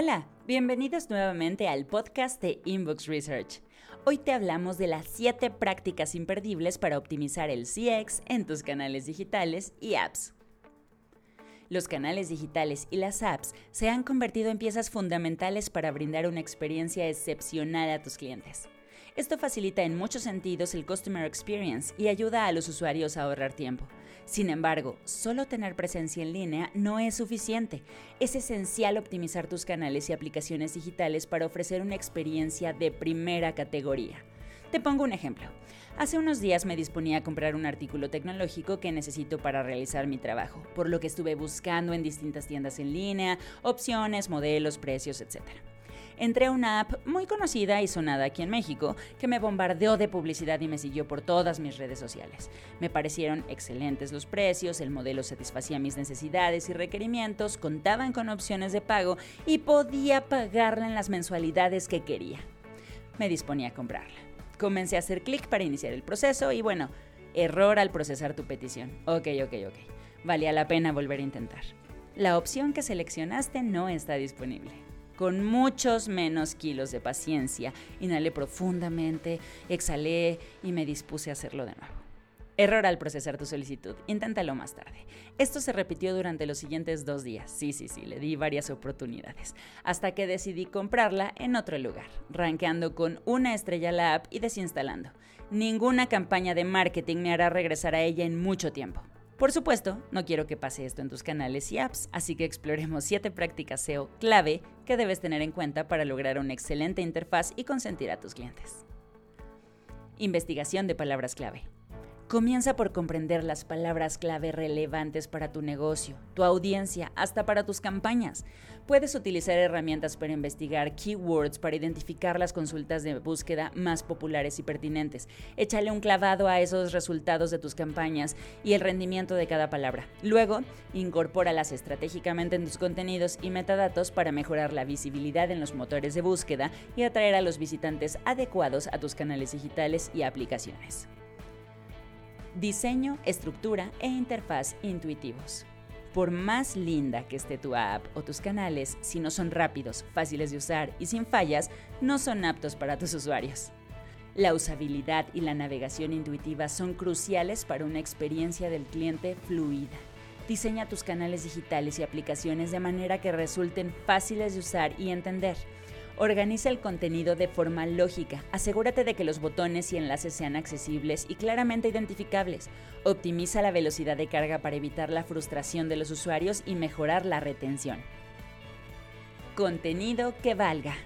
Hola, bienvenidos nuevamente al podcast de Inbox Research. Hoy te hablamos de las 7 prácticas imperdibles para optimizar el CX en tus canales digitales y apps. Los canales digitales y las apps se han convertido en piezas fundamentales para brindar una experiencia excepcional a tus clientes. Esto facilita en muchos sentidos el Customer Experience y ayuda a los usuarios a ahorrar tiempo. Sin embargo, solo tener presencia en línea no es suficiente. Es esencial optimizar tus canales y aplicaciones digitales para ofrecer una experiencia de primera categoría. Te pongo un ejemplo. Hace unos días me disponía a comprar un artículo tecnológico que necesito para realizar mi trabajo, por lo que estuve buscando en distintas tiendas en línea opciones, modelos, precios, etc entré a una app muy conocida y sonada aquí en México que me bombardeó de publicidad y me siguió por todas mis redes sociales. Me parecieron excelentes los precios, el modelo satisfacía mis necesidades y requerimientos, contaban con opciones de pago y podía pagarla en las mensualidades que quería. Me disponía a comprarla. Comencé a hacer clic para iniciar el proceso y bueno, error al procesar tu petición. Ok, ok, ok. Valía la pena volver a intentar. La opción que seleccionaste no está disponible con muchos menos kilos de paciencia. Inhalé profundamente, exhalé y me dispuse a hacerlo de nuevo. Error al procesar tu solicitud. Inténtalo más tarde. Esto se repitió durante los siguientes dos días. Sí, sí, sí, le di varias oportunidades. Hasta que decidí comprarla en otro lugar, rankeando con una estrella la app y desinstalando. Ninguna campaña de marketing me hará regresar a ella en mucho tiempo. Por supuesto, no quiero que pase esto en tus canales y apps, así que exploremos 7 prácticas SEO clave que debes tener en cuenta para lograr una excelente interfaz y consentir a tus clientes. Investigación de palabras clave. Comienza por comprender las palabras clave relevantes para tu negocio, tu audiencia, hasta para tus campañas. Puedes utilizar herramientas para investigar keywords para identificar las consultas de búsqueda más populares y pertinentes. Échale un clavado a esos resultados de tus campañas y el rendimiento de cada palabra. Luego, incorpóralas estratégicamente en tus contenidos y metadatos para mejorar la visibilidad en los motores de búsqueda y atraer a los visitantes adecuados a tus canales digitales y aplicaciones. Diseño, estructura e interfaz intuitivos. Por más linda que esté tu app o tus canales, si no son rápidos, fáciles de usar y sin fallas, no son aptos para tus usuarios. La usabilidad y la navegación intuitiva son cruciales para una experiencia del cliente fluida. Diseña tus canales digitales y aplicaciones de manera que resulten fáciles de usar y entender Organiza el contenido de forma lógica. Asegúrate de que los botones y enlaces sean accesibles y claramente identificables. Optimiza la velocidad de carga para evitar la frustración de los usuarios y mejorar la retención. Contenido que valga.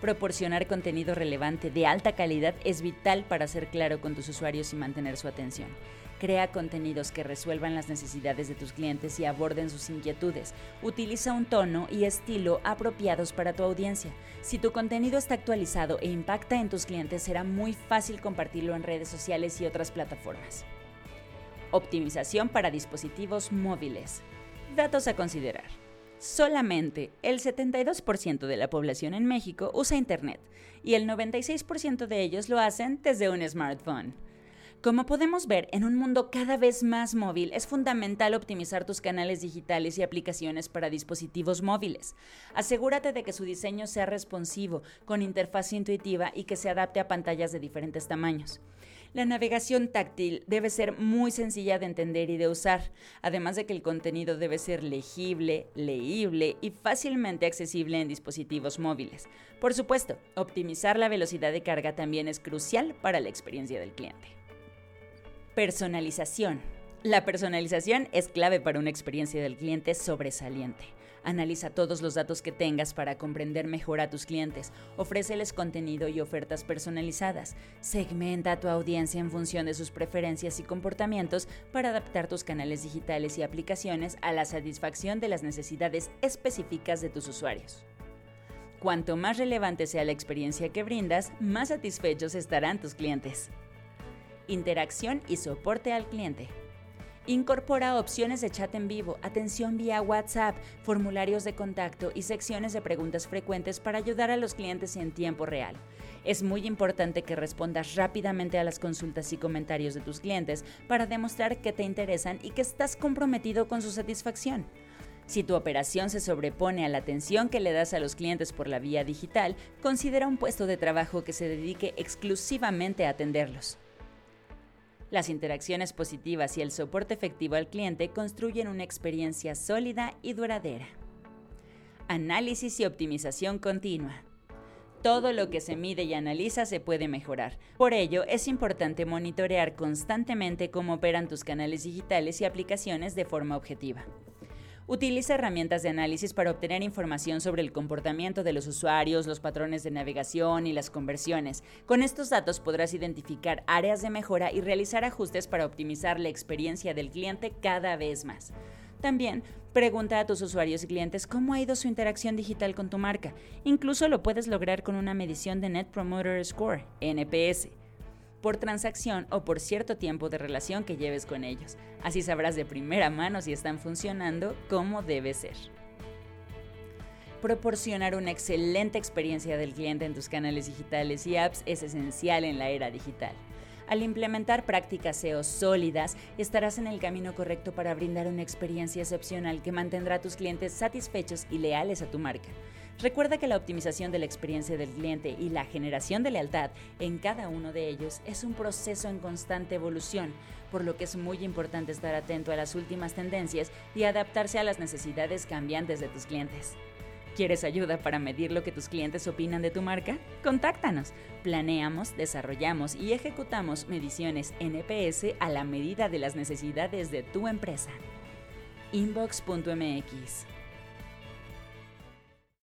Proporcionar contenido relevante de alta calidad es vital para ser claro con tus usuarios y mantener su atención. Crea contenidos que resuelvan las necesidades de tus clientes y aborden sus inquietudes. Utiliza un tono y estilo apropiados para tu audiencia. Si tu contenido está actualizado e impacta en tus clientes, será muy fácil compartirlo en redes sociales y otras plataformas. Optimización para dispositivos móviles. Datos a considerar. Solamente el 72% de la población en México usa Internet y el 96% de ellos lo hacen desde un smartphone. Como podemos ver, en un mundo cada vez más móvil es fundamental optimizar tus canales digitales y aplicaciones para dispositivos móviles. Asegúrate de que su diseño sea responsivo, con interfaz intuitiva y que se adapte a pantallas de diferentes tamaños. La navegación táctil debe ser muy sencilla de entender y de usar, además de que el contenido debe ser legible, leíble y fácilmente accesible en dispositivos móviles. Por supuesto, optimizar la velocidad de carga también es crucial para la experiencia del cliente. Personalización. La personalización es clave para una experiencia del cliente sobresaliente. Analiza todos los datos que tengas para comprender mejor a tus clientes. Ofréceles contenido y ofertas personalizadas. Segmenta a tu audiencia en función de sus preferencias y comportamientos para adaptar tus canales digitales y aplicaciones a la satisfacción de las necesidades específicas de tus usuarios. Cuanto más relevante sea la experiencia que brindas, más satisfechos estarán tus clientes interacción y soporte al cliente. Incorpora opciones de chat en vivo, atención vía WhatsApp, formularios de contacto y secciones de preguntas frecuentes para ayudar a los clientes en tiempo real. Es muy importante que respondas rápidamente a las consultas y comentarios de tus clientes para demostrar que te interesan y que estás comprometido con su satisfacción. Si tu operación se sobrepone a la atención que le das a los clientes por la vía digital, considera un puesto de trabajo que se dedique exclusivamente a atenderlos. Las interacciones positivas y el soporte efectivo al cliente construyen una experiencia sólida y duradera. Análisis y optimización continua. Todo lo que se mide y analiza se puede mejorar. Por ello, es importante monitorear constantemente cómo operan tus canales digitales y aplicaciones de forma objetiva. Utiliza herramientas de análisis para obtener información sobre el comportamiento de los usuarios, los patrones de navegación y las conversiones. Con estos datos podrás identificar áreas de mejora y realizar ajustes para optimizar la experiencia del cliente cada vez más. También pregunta a tus usuarios y clientes cómo ha ido su interacción digital con tu marca. Incluso lo puedes lograr con una medición de Net Promoter Score, NPS por transacción o por cierto tiempo de relación que lleves con ellos. Así sabrás de primera mano si están funcionando como debe ser. Proporcionar una excelente experiencia del cliente en tus canales digitales y apps es esencial en la era digital. Al implementar prácticas SEO sólidas, estarás en el camino correcto para brindar una experiencia excepcional que mantendrá a tus clientes satisfechos y leales a tu marca. Recuerda que la optimización de la experiencia del cliente y la generación de lealtad en cada uno de ellos es un proceso en constante evolución, por lo que es muy importante estar atento a las últimas tendencias y adaptarse a las necesidades cambiantes de tus clientes. ¿Quieres ayuda para medir lo que tus clientes opinan de tu marca? Contáctanos. Planeamos, desarrollamos y ejecutamos mediciones NPS a la medida de las necesidades de tu empresa. Inbox.mx